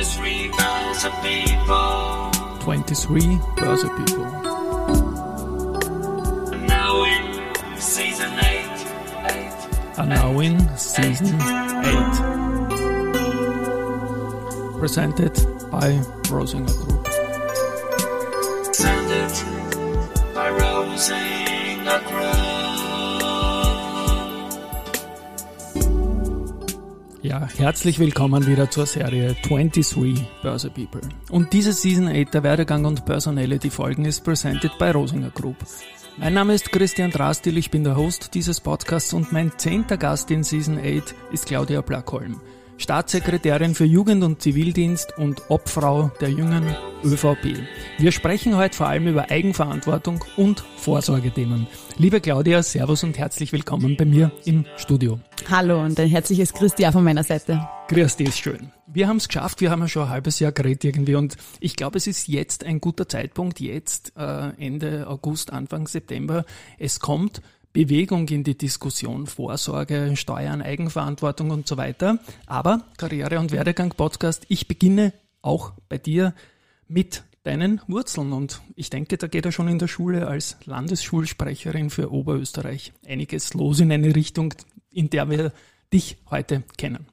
23 Börse People. 23 Börse People. And now in season 8. 8. Are now in season 8. Presented by Rosinger Group. Presented by Rosinger Group. Ja, herzlich willkommen wieder zur Serie 23 Börse People. Und diese Season 8 der Werdegang und Personality Folgen ist presented by Rosinger Group. Mein Name ist Christian Drastil, ich bin der Host dieses Podcasts und mein zehnter Gast in Season 8 ist Claudia Plackholm. Staatssekretärin für Jugend- und Zivildienst und Obfrau der jungen ÖVP. Wir sprechen heute vor allem über Eigenverantwortung und Vorsorgethemen. Liebe Claudia, Servus und herzlich willkommen bei mir im Studio. Hallo und ein herzliches Christi auch von meiner Seite. Dich, ist schön. Wir haben es geschafft, wir haben ja schon ein halbes Jahr geredet irgendwie und ich glaube, es ist jetzt ein guter Zeitpunkt, jetzt äh, Ende August, Anfang September. Es kommt Bewegung in die Diskussion, Vorsorge, Steuern, Eigenverantwortung und so weiter. Aber Karriere- und Werdegang-Podcast, ich beginne auch bei dir mit deinen Wurzeln und ich denke, da geht er schon in der Schule als Landesschulsprecherin für Oberösterreich einiges los in eine Richtung, in der wir dich heute kennen.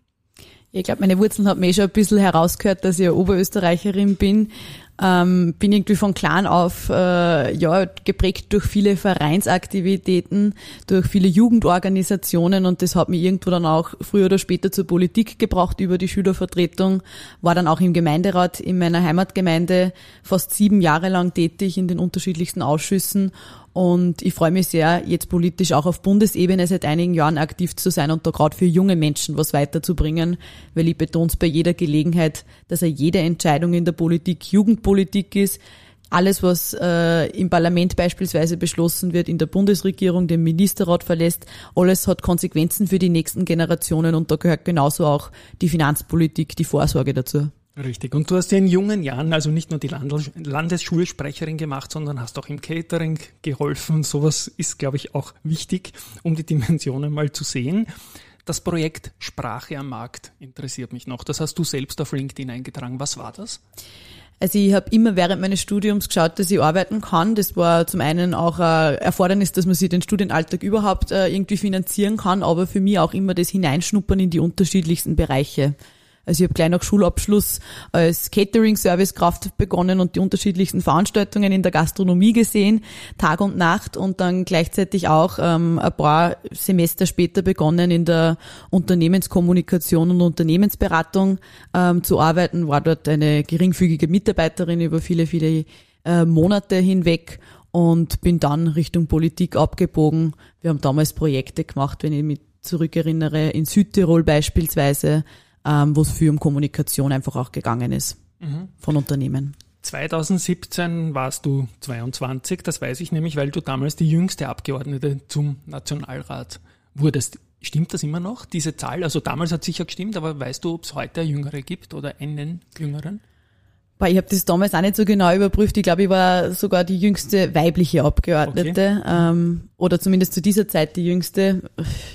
Ich glaube, meine Wurzeln hat mir schon ein bisschen herausgehört, dass ich Oberösterreicherin bin. Ähm, bin irgendwie von klein auf äh, ja geprägt durch viele Vereinsaktivitäten, durch viele Jugendorganisationen und das hat mich irgendwo dann auch früher oder später zur Politik gebracht über die Schülervertretung. War dann auch im Gemeinderat in meiner Heimatgemeinde fast sieben Jahre lang tätig in den unterschiedlichsten Ausschüssen und ich freue mich sehr, jetzt politisch auch auf Bundesebene seit einigen Jahren aktiv zu sein und da gerade für junge Menschen was weiterzubringen, weil ich betone es bei jeder Gelegenheit, dass er jede Entscheidung in der Politik Jugendpolitik ist. Alles, was äh, im Parlament beispielsweise beschlossen wird, in der Bundesregierung, den Ministerrat verlässt, alles hat Konsequenzen für die nächsten Generationen und da gehört genauso auch die Finanzpolitik, die Vorsorge dazu. Richtig. Und du hast ja in jungen Jahren also nicht nur die Landesschulsprecherin gemacht, sondern hast auch im Catering geholfen. Sowas ist, glaube ich, auch wichtig, um die Dimensionen mal zu sehen. Das Projekt Sprache am Markt interessiert mich noch. Das hast du selbst auf LinkedIn eingetragen. Was war das? Also ich habe immer während meines Studiums geschaut, dass ich arbeiten kann. Das war zum einen auch ein Erfordernis, dass man sich den Studienalltag überhaupt äh, irgendwie finanzieren kann, aber für mich auch immer das Hineinschnuppern in die unterschiedlichsten Bereiche. Also ich habe gleich nach Schulabschluss als Catering-Servicekraft begonnen und die unterschiedlichsten Veranstaltungen in der Gastronomie gesehen, Tag und Nacht und dann gleichzeitig auch ähm, ein paar Semester später begonnen in der Unternehmenskommunikation und Unternehmensberatung ähm, zu arbeiten, war dort eine geringfügige Mitarbeiterin über viele, viele äh, Monate hinweg und bin dann Richtung Politik abgebogen. Wir haben damals Projekte gemacht, wenn ich mich zurückerinnere, in Südtirol beispielsweise, ähm, wo es viel um Kommunikation einfach auch gegangen ist mhm. von Unternehmen. 2017 warst du 22, das weiß ich nämlich, weil du damals die jüngste Abgeordnete zum Nationalrat wurdest. Stimmt das immer noch, diese Zahl? Also damals hat sicher gestimmt, aber weißt du, ob es heute Jüngere gibt oder einen Jüngeren? Ich habe das damals auch nicht so genau überprüft. Ich glaube, ich war sogar die jüngste weibliche Abgeordnete okay. ähm, oder zumindest zu dieser Zeit die jüngste.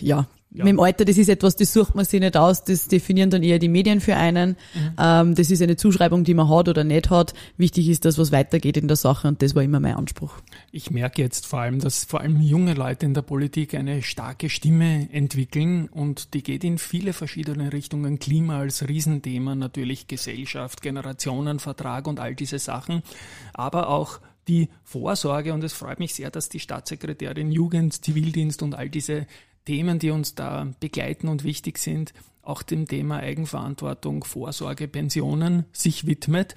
Ja, ja. Mit dem Alter, das ist etwas, das sucht man sich nicht aus, das definieren dann eher die Medien für einen. Mhm. Ähm, das ist eine Zuschreibung, die man hat oder nicht hat. Wichtig ist, dass was weitergeht in der Sache und das war immer mein Anspruch. Ich merke jetzt vor allem, dass vor allem junge Leute in der Politik eine starke Stimme entwickeln und die geht in viele verschiedene Richtungen. Klima als Riesenthema, natürlich Gesellschaft, Generationenvertrag und all diese Sachen, aber auch die Vorsorge und es freut mich sehr, dass die Staatssekretärin Jugend, Zivildienst und all diese Themen, die uns da begleiten und wichtig sind, auch dem Thema Eigenverantwortung, Vorsorge, Pensionen sich widmet.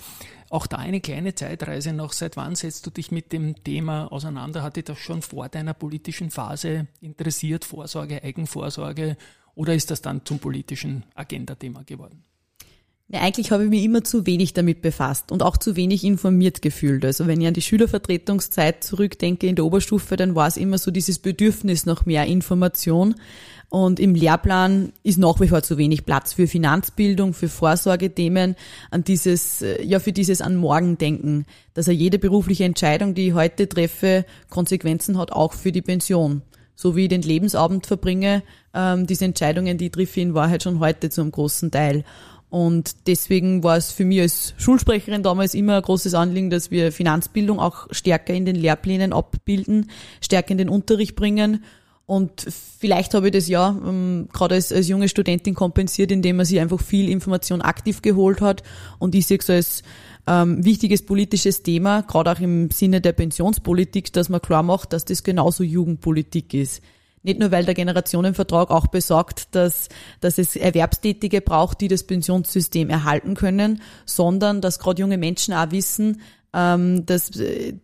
Auch da eine kleine Zeitreise noch. Seit wann setzt du dich mit dem Thema auseinander? Hat dich das schon vor deiner politischen Phase interessiert? Vorsorge, Eigenvorsorge? Oder ist das dann zum politischen Agendathema geworden? Ja, eigentlich habe ich mich immer zu wenig damit befasst und auch zu wenig informiert gefühlt. Also wenn ich an die Schülervertretungszeit zurückdenke in der Oberstufe, dann war es immer so dieses Bedürfnis nach mehr Information. Und im Lehrplan ist nach wie vor zu wenig Platz für Finanzbildung, für Vorsorgethemen, an dieses, äh, ja, für dieses an morgen denken, dass er jede berufliche Entscheidung, die ich heute treffe, Konsequenzen hat, auch für die Pension. So wie ich den Lebensabend verbringe, ähm, diese Entscheidungen, die ich treffe, in Wahrheit schon heute zu einem großen Teil. Und deswegen war es für mich als Schulsprecherin damals immer ein großes Anliegen, dass wir Finanzbildung auch stärker in den Lehrplänen abbilden, stärker in den Unterricht bringen. Und vielleicht habe ich das ja ähm, gerade als, als junge Studentin kompensiert, indem man sich einfach viel Information aktiv geholt hat. Und ich sehe es als ähm, wichtiges politisches Thema, gerade auch im Sinne der Pensionspolitik, dass man klar macht, dass das genauso Jugendpolitik ist. Nicht nur, weil der Generationenvertrag auch besagt, dass, dass es Erwerbstätige braucht, die das Pensionssystem erhalten können, sondern dass gerade junge Menschen auch wissen, ähm, dass,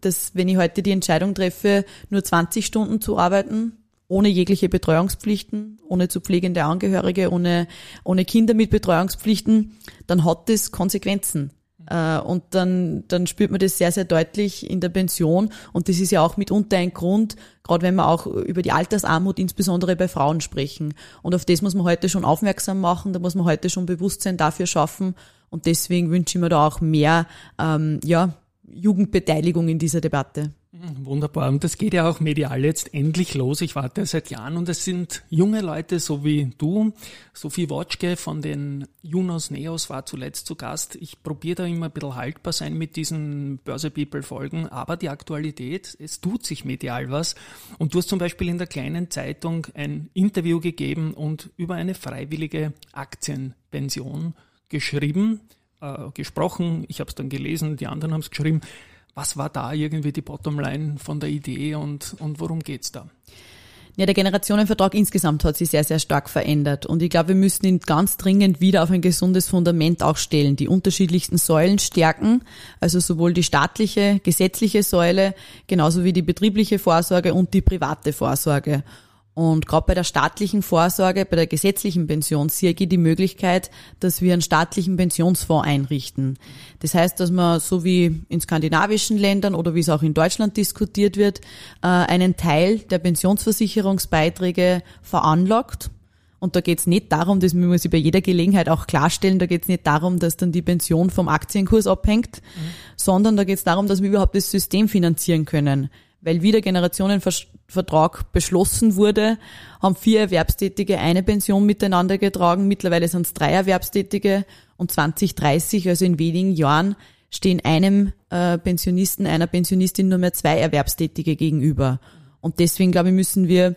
dass wenn ich heute die Entscheidung treffe, nur 20 Stunden zu arbeiten, ohne jegliche Betreuungspflichten, ohne zu pflegende Angehörige, ohne, ohne Kinder mit Betreuungspflichten, dann hat das Konsequenzen. Äh, und dann, dann spürt man das sehr, sehr deutlich in der Pension. Und das ist ja auch mitunter ein Grund, gerade wenn wir auch über die Altersarmut insbesondere bei Frauen sprechen. Und auf das muss man heute schon aufmerksam machen, da muss man heute schon Bewusstsein dafür schaffen. Und deswegen wünsche ich mir da auch mehr ähm, ja, Jugendbeteiligung in dieser Debatte. Wunderbar. Und das geht ja auch medial jetzt endlich los. Ich warte seit Jahren und es sind junge Leute, so wie du. Sophie Wotschke von den Junos Neos war zuletzt zu Gast. Ich probiere da immer ein bisschen haltbar sein mit diesen Börse People Folgen, aber die Aktualität, es tut sich medial was. Und du hast zum Beispiel in der kleinen Zeitung ein Interview gegeben und über eine freiwillige Aktienpension geschrieben, äh, gesprochen. Ich habe es dann gelesen, die anderen haben es geschrieben. Was war da irgendwie die Bottomline von der Idee und, und worum geht's da? Ja, der Generationenvertrag insgesamt hat sich sehr, sehr stark verändert. Und ich glaube, wir müssen ihn ganz dringend wieder auf ein gesundes Fundament auch stellen. Die unterschiedlichsten Säulen stärken, also sowohl die staatliche, gesetzliche Säule, genauso wie die betriebliche Vorsorge und die private Vorsorge. Und gerade bei der staatlichen Vorsorge, bei der gesetzlichen Pension sehe ich die Möglichkeit, dass wir einen staatlichen Pensionsfonds einrichten. Das heißt, dass man so wie in skandinavischen Ländern oder wie es auch in Deutschland diskutiert wird, äh, einen Teil der Pensionsversicherungsbeiträge veranlagt. Und da geht es nicht darum, das muss ich bei jeder Gelegenheit auch klarstellen, da geht es nicht darum, dass dann die Pension vom Aktienkurs abhängt, mhm. sondern da geht es darum, dass wir überhaupt das System finanzieren können weil wie der Generationenvertrag beschlossen wurde, haben vier Erwerbstätige eine Pension miteinander getragen. Mittlerweile sind es drei Erwerbstätige und 2030, also in wenigen Jahren, stehen einem äh, Pensionisten, einer Pensionistin nur mehr zwei Erwerbstätige gegenüber. Und deswegen, glaube ich, müssen wir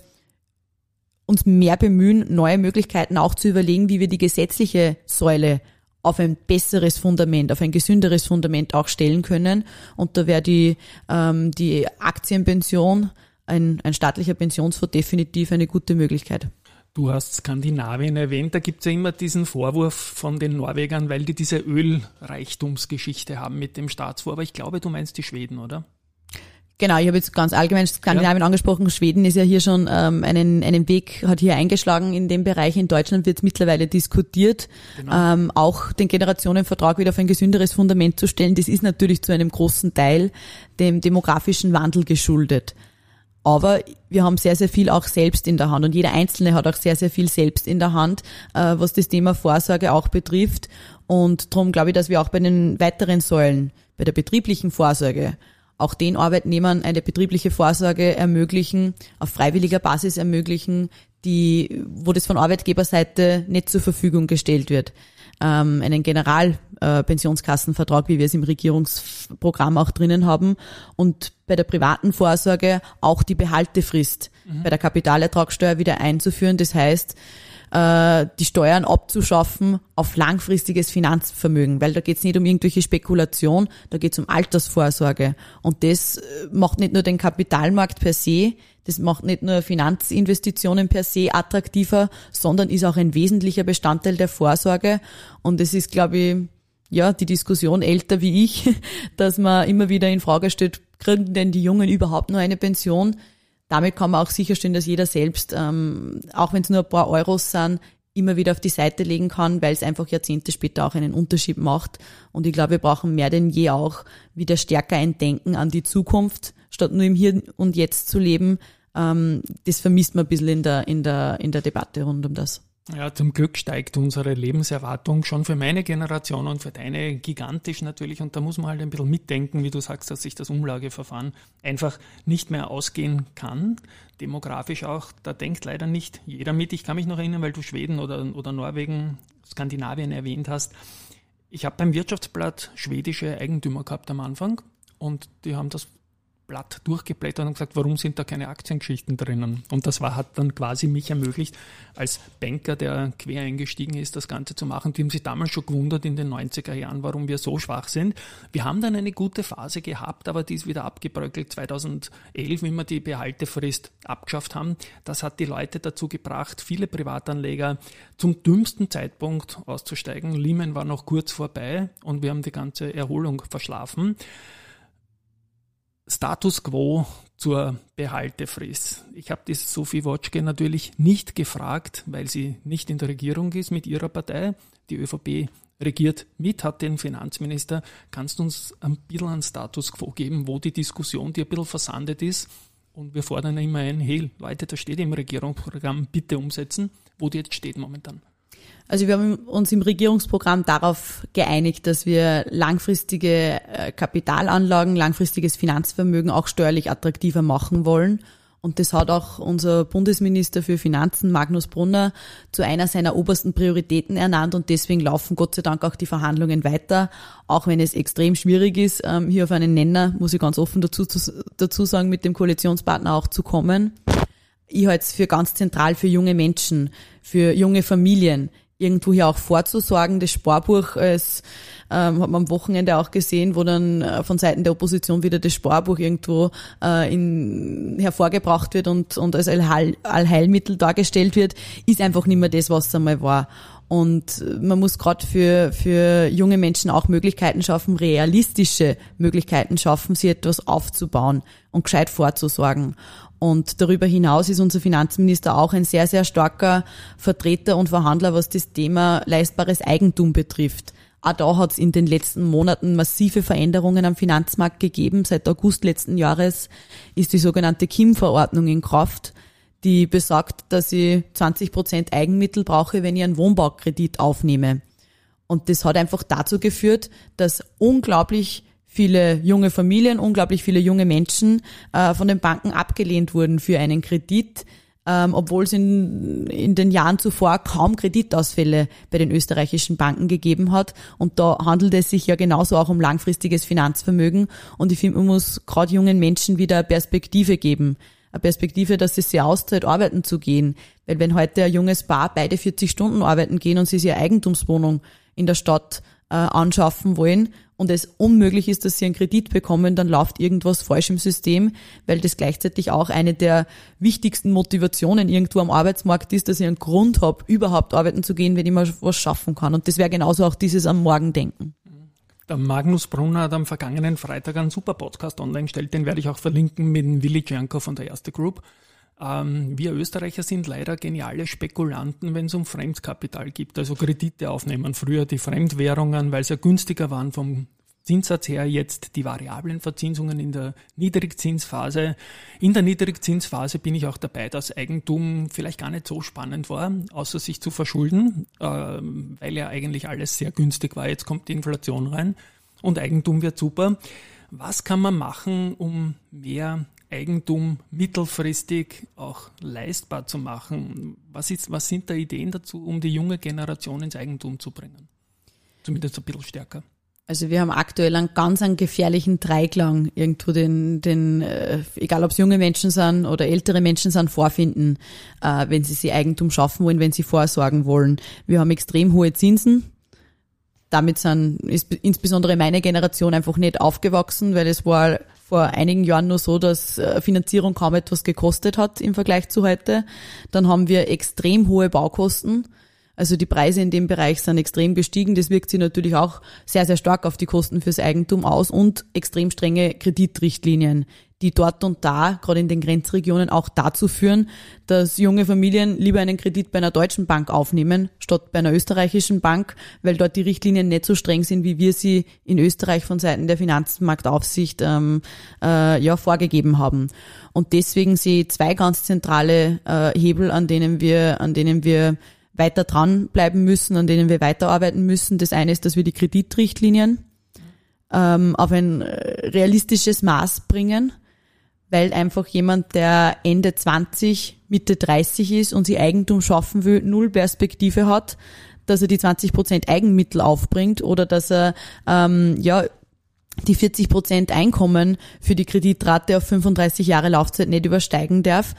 uns mehr bemühen, neue Möglichkeiten auch zu überlegen, wie wir die gesetzliche Säule auf ein besseres Fundament, auf ein gesünderes Fundament auch stellen können. Und da wäre die, ähm, die Aktienpension, ein, ein staatlicher Pensionsfonds definitiv eine gute Möglichkeit. Du hast Skandinavien erwähnt, da gibt's ja immer diesen Vorwurf von den Norwegern, weil die diese Ölreichtumsgeschichte haben mit dem Staatsfonds. Aber ich glaube, du meinst die Schweden, oder? Genau, ich habe jetzt ganz allgemein Skandinavien ja. angesprochen. Schweden ist ja hier schon ähm, einen, einen Weg, hat hier eingeschlagen in dem Bereich. In Deutschland wird es mittlerweile diskutiert, genau. ähm, auch den Generationenvertrag wieder auf ein gesünderes Fundament zu stellen. Das ist natürlich zu einem großen Teil dem demografischen Wandel geschuldet. Aber wir haben sehr, sehr viel auch selbst in der Hand und jeder Einzelne hat auch sehr, sehr viel selbst in der Hand, äh, was das Thema Vorsorge auch betrifft. Und darum glaube ich, dass wir auch bei den weiteren Säulen, bei der betrieblichen Vorsorge, auch den Arbeitnehmern eine betriebliche Vorsorge ermöglichen, auf freiwilliger Basis ermöglichen, die, wo das von Arbeitgeberseite nicht zur Verfügung gestellt wird. Ähm, einen Generalpensionskassenvertrag, äh, wie wir es im Regierungsprogramm auch drinnen haben. Und bei der privaten Vorsorge auch die Behaltefrist mhm. bei der Kapitalertragssteuer wieder einzuführen. Das heißt, äh, die Steuern abzuschaffen auf langfristiges Finanzvermögen, weil da geht es nicht um irgendwelche Spekulation, da geht es um Altersvorsorge. Und das äh, macht nicht nur den Kapitalmarkt per se, das macht nicht nur Finanzinvestitionen per se attraktiver, sondern ist auch ein wesentlicher Bestandteil der Vorsorge. Und es ist, glaube ich, ja, die Diskussion älter wie ich, dass man immer wieder in Frage stellt, kriegen denn die Jungen überhaupt nur eine Pension? damit kann man auch sicherstellen, dass jeder selbst, ähm, auch wenn es nur ein paar Euros sind, immer wieder auf die Seite legen kann, weil es einfach Jahrzehnte später auch einen Unterschied macht. Und ich glaube, wir brauchen mehr denn je auch wieder stärker ein Denken an die Zukunft, statt nur im Hier und Jetzt zu leben. Ähm, das vermisst man ein bisschen in der, in der, in der Debatte rund um das. Ja, zum Glück steigt unsere Lebenserwartung schon für meine Generation und für deine gigantisch natürlich. Und da muss man halt ein bisschen mitdenken, wie du sagst, dass sich das Umlageverfahren einfach nicht mehr ausgehen kann. Demografisch auch, da denkt leider nicht jeder mit. Ich kann mich noch erinnern, weil du Schweden oder, oder Norwegen Skandinavien erwähnt hast. Ich habe beim Wirtschaftsblatt schwedische Eigentümer gehabt am Anfang und die haben das Blatt durchgeblättert und gesagt, warum sind da keine Aktiengeschichten drinnen? Und das war, hat dann quasi mich ermöglicht, als Banker, der quer eingestiegen ist, das Ganze zu machen. Die haben sich damals schon gewundert in den 90er Jahren, warum wir so schwach sind. Wir haben dann eine gute Phase gehabt, aber die ist wieder abgebröckelt 2011, wie wir die Behaltefrist abgeschafft haben. Das hat die Leute dazu gebracht, viele Privatanleger zum dümmsten Zeitpunkt auszusteigen. Lehman war noch kurz vorbei und wir haben die ganze Erholung verschlafen. Status quo zur Behaltefrist. Ich habe die Sophie Wotschke natürlich nicht gefragt, weil sie nicht in der Regierung ist mit ihrer Partei. Die ÖVP regiert mit, hat den Finanzminister. Kannst du uns ein bisschen einen Status quo geben, wo die Diskussion, die ein bisschen versandet ist, und wir fordern immer ein, hey Leute, das steht im Regierungsprogramm, bitte umsetzen, wo die jetzt steht momentan. Also wir haben uns im Regierungsprogramm darauf geeinigt, dass wir langfristige äh, Kapitalanlagen, langfristiges Finanzvermögen auch steuerlich attraktiver machen wollen. Und das hat auch unser Bundesminister für Finanzen, Magnus Brunner, zu einer seiner obersten Prioritäten ernannt. Und deswegen laufen Gott sei Dank auch die Verhandlungen weiter, auch wenn es extrem schwierig ist, ähm, hier auf einen Nenner, muss ich ganz offen dazu, dazu sagen, mit dem Koalitionspartner auch zu kommen. Ich halte es für ganz zentral für junge Menschen, für junge Familien, irgendwo hier auch vorzusorgen. Das Sparbuch es ähm, hat man am Wochenende auch gesehen, wo dann äh, von Seiten der Opposition wieder das Sparbuch irgendwo äh, in, hervorgebracht wird und, und als Allheil, Allheilmittel dargestellt wird, ist einfach nicht mehr das, was es einmal war. Und man muss gerade für, für junge Menschen auch Möglichkeiten schaffen, realistische Möglichkeiten schaffen, sie etwas aufzubauen und gescheit vorzusorgen. Und darüber hinaus ist unser Finanzminister auch ein sehr, sehr starker Vertreter und Verhandler, was das Thema leistbares Eigentum betrifft. Auch da hat es in den letzten Monaten massive Veränderungen am Finanzmarkt gegeben. Seit August letzten Jahres ist die sogenannte KIM-Verordnung in Kraft, die besagt, dass ich 20 Prozent Eigenmittel brauche, wenn ich einen Wohnbaukredit aufnehme. Und das hat einfach dazu geführt, dass unglaublich viele junge Familien, unglaublich viele junge Menschen äh, von den Banken abgelehnt wurden für einen Kredit, ähm, obwohl es in, in den Jahren zuvor kaum Kreditausfälle bei den österreichischen Banken gegeben hat. Und da handelt es sich ja genauso auch um langfristiges Finanzvermögen. Und ich finde, man muss gerade jungen Menschen wieder eine Perspektive geben. Eine Perspektive, dass es sehr auszahlt, arbeiten zu gehen. Weil wenn heute ein junges Paar beide 40 Stunden arbeiten gehen und sie sich eine Eigentumswohnung in der Stadt äh, anschaffen wollen, und es unmöglich ist, dass sie einen Kredit bekommen, dann läuft irgendwas falsch im System, weil das gleichzeitig auch eine der wichtigsten Motivationen irgendwo am Arbeitsmarkt ist, dass ich einen Grund habe, überhaupt arbeiten zu gehen, wenn ich mal was schaffen kann. Und das wäre genauso auch dieses am Morgen denken. Der Magnus Brunner hat am vergangenen Freitag einen super Podcast online gestellt, den werde ich auch verlinken mit dem Willi Janko von der Erste Group. Ähm, wir Österreicher sind leider geniale Spekulanten, wenn es um Fremdkapital gibt, also Kredite aufnehmen. Früher die Fremdwährungen, weil sie ja günstiger waren vom Zinssatz her, jetzt die variablen Verzinsungen in der Niedrigzinsphase. In der Niedrigzinsphase bin ich auch dabei, dass Eigentum vielleicht gar nicht so spannend war, außer sich zu verschulden, äh, weil ja eigentlich alles sehr günstig war. Jetzt kommt die Inflation rein und Eigentum wird super. Was kann man machen, um mehr Eigentum mittelfristig auch leistbar zu machen. Was, ist, was sind da Ideen dazu, um die junge Generation ins Eigentum zu bringen? Zumindest ein bisschen stärker. Also wir haben aktuell einen ganz einen gefährlichen Dreiklang irgendwo den, den äh, egal ob es junge Menschen sind oder ältere Menschen sind, vorfinden, äh, wenn sie sich Eigentum schaffen wollen, wenn sie vorsorgen wollen. Wir haben extrem hohe Zinsen. Damit sind, ist insbesondere meine Generation einfach nicht aufgewachsen, weil es war vor einigen Jahren nur so, dass äh, Finanzierung kaum etwas gekostet hat im Vergleich zu heute. Dann haben wir extrem hohe Baukosten. Also die Preise in dem Bereich sind extrem gestiegen. Das wirkt sich natürlich auch sehr, sehr stark auf die Kosten fürs Eigentum aus und extrem strenge Kreditrichtlinien, die dort und da, gerade in den Grenzregionen, auch dazu führen, dass junge Familien lieber einen Kredit bei einer deutschen Bank aufnehmen, statt bei einer österreichischen Bank, weil dort die Richtlinien nicht so streng sind, wie wir sie in Österreich von Seiten der Finanzmarktaufsicht ähm, äh, ja, vorgegeben haben. Und deswegen sehe ich zwei ganz zentrale äh, Hebel, an denen wir, an denen wir weiter dranbleiben müssen, an denen wir weiterarbeiten müssen. Das eine ist, dass wir die Kreditrichtlinien ähm, auf ein äh, realistisches Maß bringen, weil einfach jemand, der Ende 20, Mitte 30 ist und sie Eigentum schaffen will, null Perspektive hat, dass er die 20 Prozent Eigenmittel aufbringt oder dass er ähm, ja die 40 Prozent Einkommen für die Kreditrate auf 35 Jahre Laufzeit nicht übersteigen darf.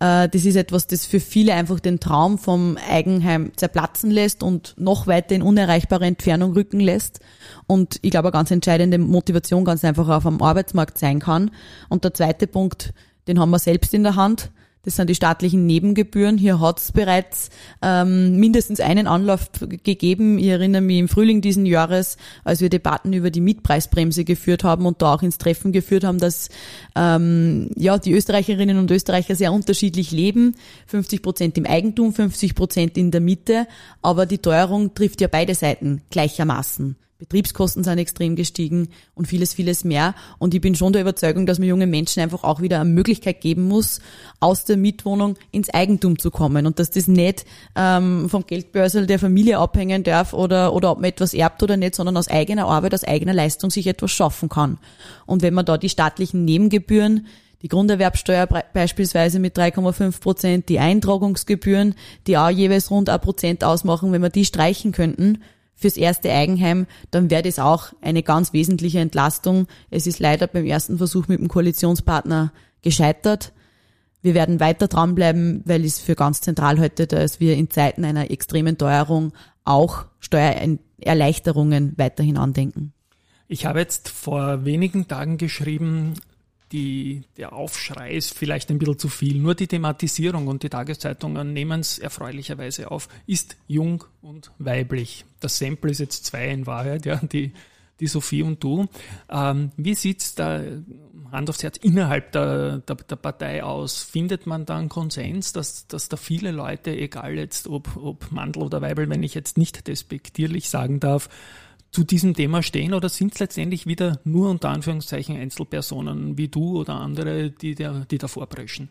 Äh, das ist etwas, das für viele einfach den Traum vom Eigenheim zerplatzen lässt und noch weiter in unerreichbare Entfernung rücken lässt. Und ich glaube, eine ganz entscheidende Motivation ganz einfach auf dem Arbeitsmarkt sein kann. Und der zweite Punkt, den haben wir selbst in der Hand. Das sind die staatlichen Nebengebühren. Hier hat es bereits ähm, mindestens einen Anlauf gegeben. Ich erinnere mich im Frühling diesen Jahres, als wir Debatten über die Mietpreisbremse geführt haben und da auch ins Treffen geführt haben, dass ähm, ja die Österreicherinnen und Österreicher sehr unterschiedlich leben. 50 Prozent im Eigentum, 50 Prozent in der Miete. Aber die Teuerung trifft ja beide Seiten gleichermaßen. Betriebskosten sind extrem gestiegen und vieles, vieles mehr. Und ich bin schon der Überzeugung, dass man jungen Menschen einfach auch wieder eine Möglichkeit geben muss, aus der Mietwohnung ins Eigentum zu kommen und dass das nicht ähm, vom Geldbörsel der Familie abhängen darf oder, oder ob man etwas erbt oder nicht, sondern aus eigener Arbeit, aus eigener Leistung sich etwas schaffen kann. Und wenn man da die staatlichen Nebengebühren die Grunderwerbsteuer beispielsweise mit 3,5 Prozent, die Eintragungsgebühren, die auch jeweils rund ein Prozent ausmachen, wenn wir die streichen könnten, fürs erste Eigenheim, dann wäre das auch eine ganz wesentliche Entlastung. Es ist leider beim ersten Versuch mit dem Koalitionspartner gescheitert. Wir werden weiter dranbleiben, weil es für ganz zentral heute, dass wir in Zeiten einer extremen Teuerung auch Steuererleichterungen weiterhin andenken. Ich habe jetzt vor wenigen Tagen geschrieben, die, der Aufschrei ist vielleicht ein bisschen zu viel. Nur die Thematisierung und die Tageszeitungen nehmen es erfreulicherweise auf, ist jung und weiblich. Das Sample ist jetzt zwei in Wahrheit, ja, die, die Sophie und du. Ähm, wie sieht's da Hand aufs Herz innerhalb der, der, der, Partei aus? Findet man da einen Konsens, dass, dass da viele Leute, egal jetzt ob, ob Mandel oder Weibel, wenn ich jetzt nicht despektierlich sagen darf, zu diesem Thema stehen oder sind es letztendlich wieder nur unter Anführungszeichen Einzelpersonen wie du oder andere, die, da, die davor preschen?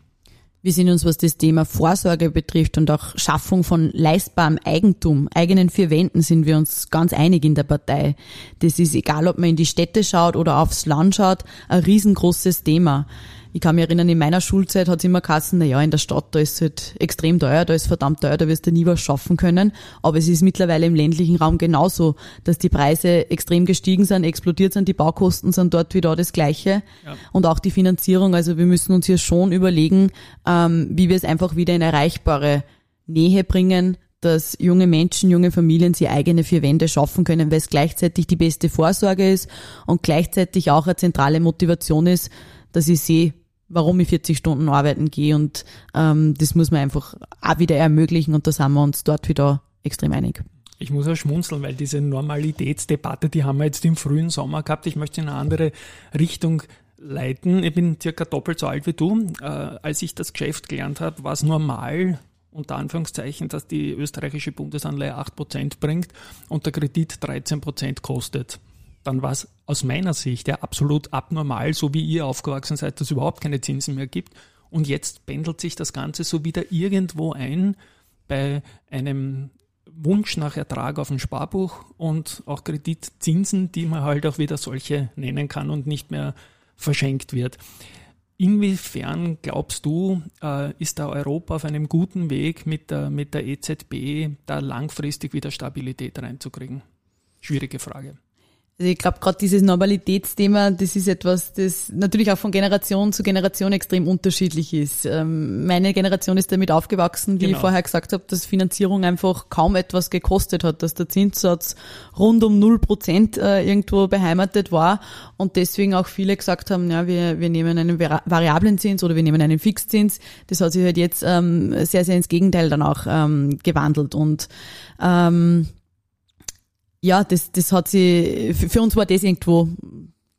Wir sind uns, was das Thema Vorsorge betrifft und auch Schaffung von leistbarem Eigentum, eigenen vier Wänden, sind wir uns ganz einig in der Partei. Das ist egal, ob man in die Städte schaut oder aufs Land schaut, ein riesengroßes Thema. Ich kann mich erinnern, in meiner Schulzeit hat es immer geheißen, na ja, in der Stadt, da ist es halt extrem teuer, da ist verdammt teuer, da wirst du nie was schaffen können. Aber es ist mittlerweile im ländlichen Raum genauso, dass die Preise extrem gestiegen sind, explodiert sind, die Baukosten sind dort wieder das Gleiche. Ja. Und auch die Finanzierung. Also wir müssen uns hier schon überlegen, ähm, wie wir es einfach wieder in erreichbare Nähe bringen, dass junge Menschen, junge Familien sie eigene vier Wände schaffen können, weil es gleichzeitig die beste Vorsorge ist und gleichzeitig auch eine zentrale Motivation ist, dass ich sehe, warum ich 40 Stunden arbeiten gehe und ähm, das muss man einfach auch wieder ermöglichen und da sind wir uns dort wieder extrem einig. Ich muss auch schmunzeln, weil diese Normalitätsdebatte, die haben wir jetzt im frühen Sommer gehabt. Ich möchte in eine andere Richtung leiten. Ich bin circa doppelt so alt wie du. Äh, als ich das Geschäft gelernt habe, war es normal, unter Anführungszeichen, dass die österreichische Bundesanleihe 8% bringt und der Kredit 13% kostet dann war es aus meiner Sicht ja absolut abnormal, so wie ihr aufgewachsen seid, dass es überhaupt keine Zinsen mehr gibt. Und jetzt pendelt sich das Ganze so wieder irgendwo ein bei einem Wunsch nach Ertrag auf dem Sparbuch und auch Kreditzinsen, die man halt auch wieder solche nennen kann und nicht mehr verschenkt wird. Inwiefern glaubst du, äh, ist da Europa auf einem guten Weg mit der, mit der EZB da langfristig wieder Stabilität reinzukriegen? Schwierige Frage. Also ich glaube, gerade dieses Normalitätsthema, das ist etwas, das natürlich auch von Generation zu Generation extrem unterschiedlich ist. Ähm, meine Generation ist damit aufgewachsen, wie genau. ich vorher gesagt habe, dass Finanzierung einfach kaum etwas gekostet hat, dass der Zinssatz rund um null Prozent äh, irgendwo beheimatet war und deswegen auch viele gesagt haben, ja, wir, wir nehmen einen variablen Zins oder wir nehmen einen Fixzins. Das hat sich halt jetzt ähm, sehr, sehr ins Gegenteil dann auch ähm, gewandelt und ähm, ja, das, das hat sie, für uns war das irgendwo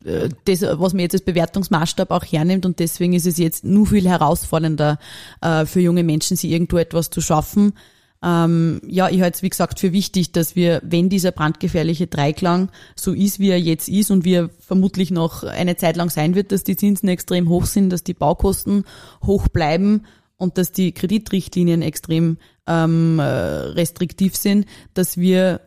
äh, das, was man jetzt als Bewertungsmaßstab auch hernimmt und deswegen ist es jetzt nur viel herausfordernder äh, für junge Menschen, sie irgendwo etwas zu schaffen. Ähm, ja, ich halte es wie gesagt für wichtig, dass wir, wenn dieser brandgefährliche Dreiklang so ist, wie er jetzt ist und wie er vermutlich noch eine Zeit lang sein wird, dass die Zinsen extrem hoch sind, dass die Baukosten hoch bleiben und dass die Kreditrichtlinien extrem ähm, äh, restriktiv sind, dass wir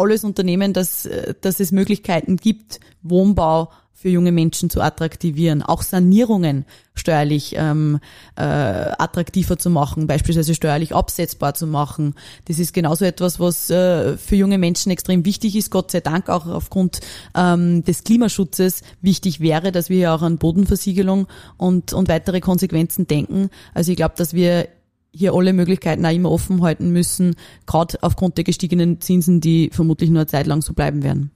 alles unternehmen, dass, dass es Möglichkeiten gibt, Wohnbau für junge Menschen zu attraktivieren, auch Sanierungen steuerlich ähm, äh, attraktiver zu machen, beispielsweise steuerlich absetzbar zu machen. Das ist genauso etwas, was äh, für junge Menschen extrem wichtig ist, Gott sei Dank auch aufgrund ähm, des Klimaschutzes wichtig wäre, dass wir auch an Bodenversiegelung und, und weitere Konsequenzen denken. Also ich glaube, dass wir hier alle Möglichkeiten auch immer offen halten müssen, gerade aufgrund der gestiegenen Zinsen, die vermutlich nur eine Zeit lang so bleiben werden.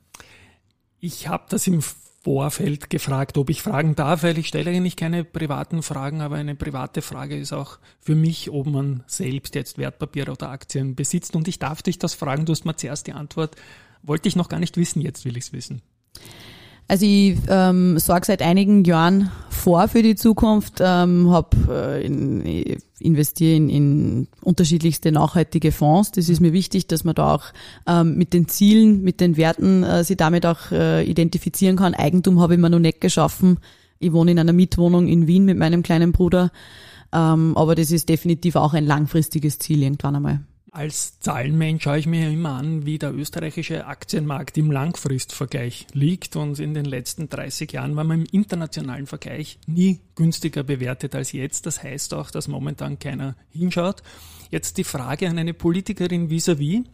Ich habe das im Vorfeld gefragt, ob ich fragen darf, weil ich stelle eigentlich keine privaten Fragen, aber eine private Frage ist auch für mich, ob man selbst jetzt Wertpapiere oder Aktien besitzt. Und ich darf dich das fragen, du hast mir zuerst die Antwort, wollte ich noch gar nicht wissen, jetzt will ich es wissen. Also ich ähm, sorge seit einigen Jahren vor für die Zukunft, ähm, hab, äh, in, investiere in, in unterschiedlichste nachhaltige Fonds. Das ist mir wichtig, dass man da auch ähm, mit den Zielen, mit den Werten äh, sie damit auch äh, identifizieren kann. Eigentum habe ich mir noch nicht geschaffen. Ich wohne in einer Mietwohnung in Wien mit meinem kleinen Bruder. Ähm, aber das ist definitiv auch ein langfristiges Ziel irgendwann einmal. Als Zahlenmensch schaue ich mir immer an, wie der österreichische Aktienmarkt im Langfristvergleich liegt. Und in den letzten 30 Jahren war man im internationalen Vergleich nie günstiger bewertet als jetzt. Das heißt auch, dass momentan keiner hinschaut. Jetzt die Frage an eine Politikerin vis-à-vis. -vis.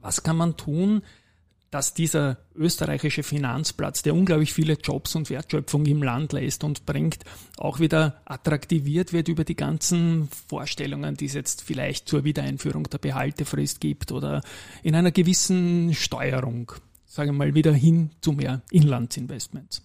Was kann man tun, dass dieser österreichische Finanzplatz, der unglaublich viele Jobs und Wertschöpfung im Land lässt und bringt, auch wieder attraktiviert wird über die ganzen Vorstellungen, die es jetzt vielleicht zur Wiedereinführung der Behaltefrist gibt oder in einer gewissen Steuerung, sagen wir mal, wieder hin zu mehr Inlandsinvestments.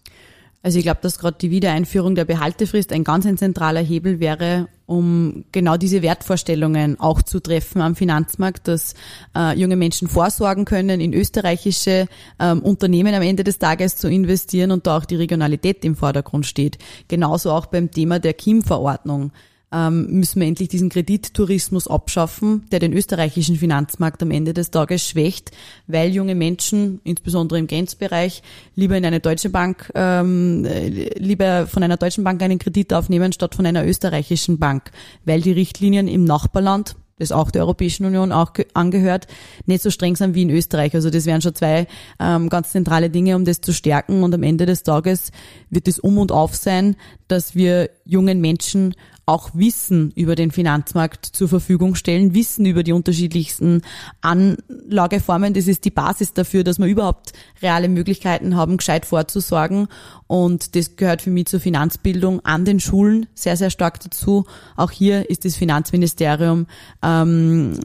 Also ich glaube, dass gerade die Wiedereinführung der Behaltefrist ein ganz ein zentraler Hebel wäre, um genau diese Wertvorstellungen auch zu treffen am Finanzmarkt, dass äh, junge Menschen vorsorgen können, in österreichische ähm, Unternehmen am Ende des Tages zu investieren und da auch die Regionalität im Vordergrund steht. Genauso auch beim Thema der KIM-Verordnung ähm, müssen wir endlich diesen Kredittourismus abschaffen, der den österreichischen Finanzmarkt am Ende des Tages schwächt, weil junge Menschen, insbesondere im Grenzbereich, lieber in eine deutsche Bank, ähm, lieber von einer deutschen Bank einen Kredit aufnehmen, statt von einer österreichischen Bank, weil die Richtlinien im Nachbarland das auch der Europäischen Union auch angehört, nicht so streng sind wie in Österreich. Also das wären schon zwei ähm, ganz zentrale Dinge, um das zu stärken. Und am Ende des Tages wird es um und auf sein, dass wir jungen Menschen auch Wissen über den Finanzmarkt zur Verfügung stellen, Wissen über die unterschiedlichsten Anlageformen. Das ist die Basis dafür, dass wir überhaupt reale Möglichkeiten haben, gescheit vorzusorgen. Und das gehört für mich zur Finanzbildung an den Schulen sehr, sehr stark dazu. Auch hier ist das Finanzministerium ähm,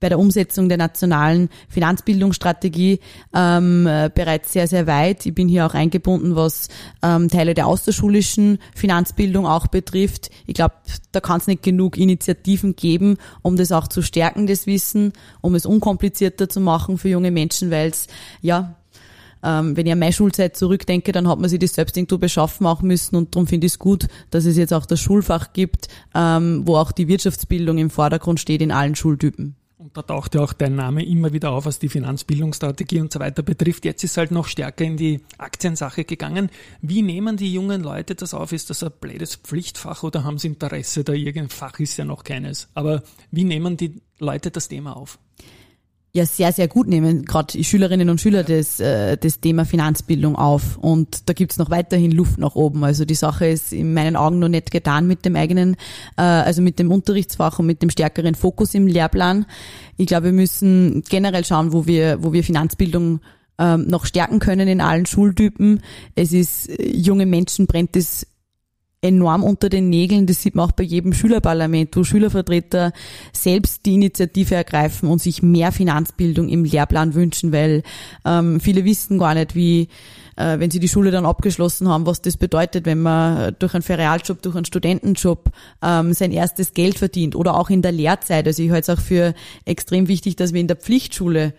bei der Umsetzung der nationalen Finanzbildungsstrategie ähm, äh, bereits sehr, sehr weit. Ich bin hier auch eingebunden, was ähm, Teile der außerschulischen Finanzbildung auch betrifft. Ich glaube, da kann es nicht genug Initiativen geben, um das auch zu stärken, das Wissen, um es unkomplizierter zu machen für junge Menschen, weil es ja ähm, wenn ich an meine Schulzeit zurückdenke, dann hat man sich das selbst irgendwo beschaffen auch müssen und darum finde ich es gut, dass es jetzt auch das Schulfach gibt, ähm, wo auch die Wirtschaftsbildung im Vordergrund steht in allen Schultypen. Und da taucht ja auch dein Name immer wieder auf, was die Finanzbildungsstrategie und so weiter betrifft. Jetzt ist halt noch stärker in die Aktiensache gegangen. Wie nehmen die jungen Leute das auf? Ist das ein blödes Pflichtfach oder haben sie Interesse da? Irgendein Fach ist ja noch keines. Aber wie nehmen die Leute das Thema auf? Ja sehr, sehr gut nehmen, gerade Schülerinnen und Schüler das, äh, das Thema Finanzbildung auf. Und da gibt's noch weiterhin Luft nach oben. Also die Sache ist in meinen Augen noch nicht getan mit dem eigenen, äh, also mit dem Unterrichtsfach und mit dem stärkeren Fokus im Lehrplan. Ich glaube, wir müssen generell schauen, wo wir, wo wir Finanzbildung ähm, noch stärken können in allen Schultypen. Es ist, äh, junge Menschen brennt es enorm unter den Nägeln. Das sieht man auch bei jedem Schülerparlament, wo Schülervertreter selbst die Initiative ergreifen und sich mehr Finanzbildung im Lehrplan wünschen, weil ähm, viele wissen gar nicht, wie äh, wenn sie die Schule dann abgeschlossen haben, was das bedeutet, wenn man durch einen Ferialjob, durch einen Studentenjob ähm, sein erstes Geld verdient oder auch in der Lehrzeit. Also ich halte es auch für extrem wichtig, dass wir in der Pflichtschule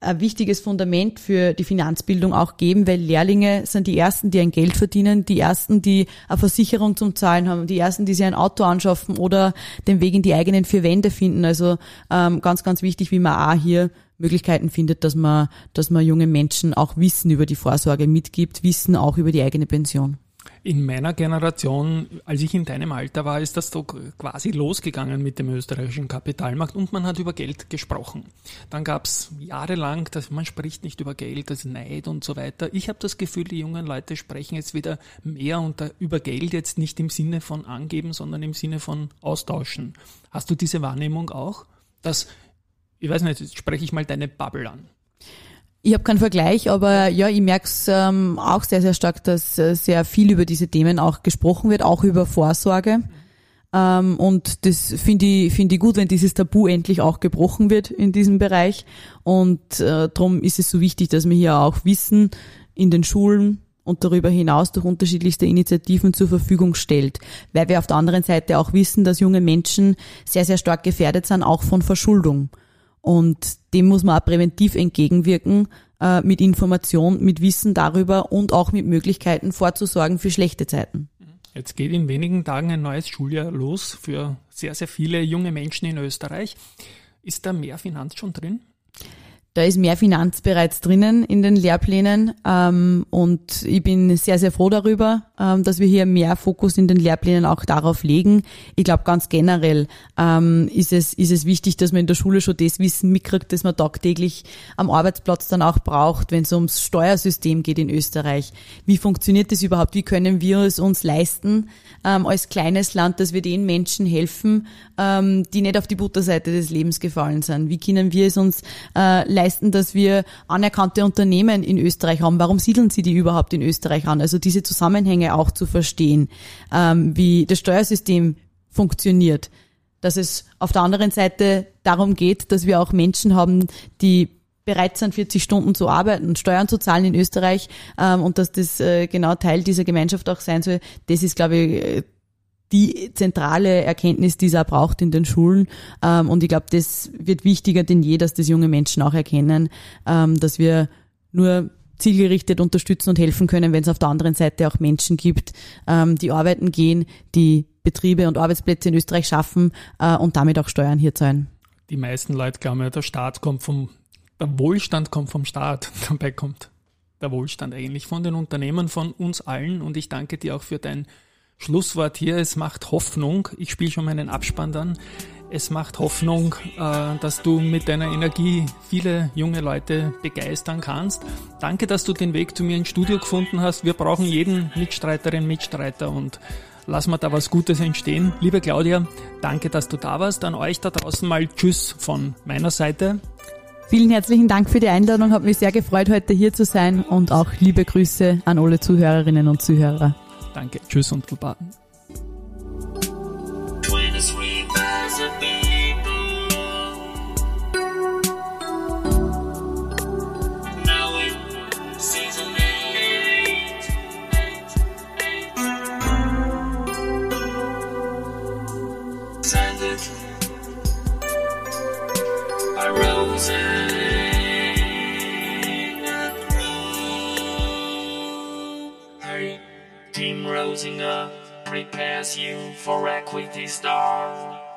ein wichtiges Fundament für die Finanzbildung auch geben, weil Lehrlinge sind die ersten, die ein Geld verdienen, die ersten, die eine Versicherung zum Zahlen haben, die ersten, die sich ein Auto anschaffen oder den Weg in die eigenen vier Wände finden. Also ähm, ganz, ganz wichtig, wie man auch hier Möglichkeiten findet, dass man, dass man junge Menschen auch Wissen über die Vorsorge mitgibt, Wissen auch über die eigene Pension. In meiner Generation, als ich in deinem Alter war, ist das doch quasi losgegangen mit dem österreichischen Kapitalmarkt und man hat über Geld gesprochen. Dann gab es jahrelang, dass man spricht nicht über Geld, das Neid und so weiter. Ich habe das Gefühl, die jungen Leute sprechen jetzt wieder mehr unter, über Geld, jetzt nicht im Sinne von angeben, sondern im Sinne von austauschen. Hast du diese Wahrnehmung auch, dass, ich weiß nicht, jetzt spreche ich mal deine Bubble an. Ich habe keinen Vergleich, aber ja, ich merke es ähm, auch sehr, sehr stark, dass äh, sehr viel über diese Themen auch gesprochen wird, auch über Vorsorge. Ähm, und das finde ich, finde ich gut, wenn dieses Tabu endlich auch gebrochen wird in diesem Bereich. Und äh, darum ist es so wichtig, dass wir hier auch Wissen in den Schulen und darüber hinaus durch unterschiedlichste Initiativen zur Verfügung stellt. Weil wir auf der anderen Seite auch wissen, dass junge Menschen sehr, sehr stark gefährdet sind, auch von Verschuldung. Und dem muss man auch präventiv entgegenwirken äh, mit Information, mit Wissen darüber und auch mit Möglichkeiten vorzusorgen für schlechte Zeiten. Jetzt geht in wenigen Tagen ein neues Schuljahr los für sehr, sehr viele junge Menschen in Österreich. Ist da mehr Finanz schon drin? Da ist mehr Finanz bereits drinnen in den Lehrplänen ähm, und ich bin sehr, sehr froh darüber, dass wir hier mehr Fokus in den Lehrplänen auch darauf legen. Ich glaube, ganz generell ähm, ist, es, ist es wichtig, dass man in der Schule schon das Wissen mitkriegt, das man tagtäglich am Arbeitsplatz dann auch braucht, wenn es ums Steuersystem geht in Österreich. Wie funktioniert das überhaupt? Wie können wir es uns leisten, ähm, als kleines Land, dass wir den Menschen helfen, ähm, die nicht auf die Butterseite des Lebens gefallen sind? Wie können wir es uns äh, leisten, dass wir anerkannte Unternehmen in Österreich haben. Warum siedeln sie die überhaupt in Österreich an? Also diese Zusammenhänge auch zu verstehen, ähm, wie das Steuersystem funktioniert. Dass es auf der anderen Seite darum geht, dass wir auch Menschen haben, die bereit sind, 40 Stunden zu arbeiten und Steuern zu zahlen in Österreich ähm, und dass das äh, genau Teil dieser Gemeinschaft auch sein soll, das ist, glaube ich, äh, die zentrale Erkenntnis, die es auch braucht in den Schulen. Ähm, und ich glaube, das wird wichtiger denn je, dass das junge Menschen auch erkennen, ähm, dass wir nur zielgerichtet unterstützen und helfen können, wenn es auf der anderen Seite auch Menschen gibt, ähm, die arbeiten gehen, die Betriebe und Arbeitsplätze in Österreich schaffen äh, und damit auch Steuern hier zahlen. Die meisten Leute glauben ja, der Staat kommt vom, der Wohlstand kommt vom Staat. Dabei kommt der Wohlstand eigentlich von den Unternehmen, von uns allen. Und ich danke dir auch für dein Schlusswort hier, es macht Hoffnung. Ich spiele schon meinen Abspann dann. Es macht Hoffnung, äh, dass du mit deiner Energie viele junge Leute begeistern kannst. Danke, dass du den Weg zu mir ins Studio gefunden hast. Wir brauchen jeden Mitstreiterin, Mitstreiter und lassen wir da was Gutes entstehen. Liebe Claudia, danke, dass du da warst. An euch da draußen mal Tschüss von meiner Seite. Vielen herzlichen Dank für die Einladung. Hat mich sehr gefreut, heute hier zu sein und auch liebe Grüße an alle Zuhörerinnen und Zuhörer. Danke. Tschüss und Baba. Prepares you for Equity Star.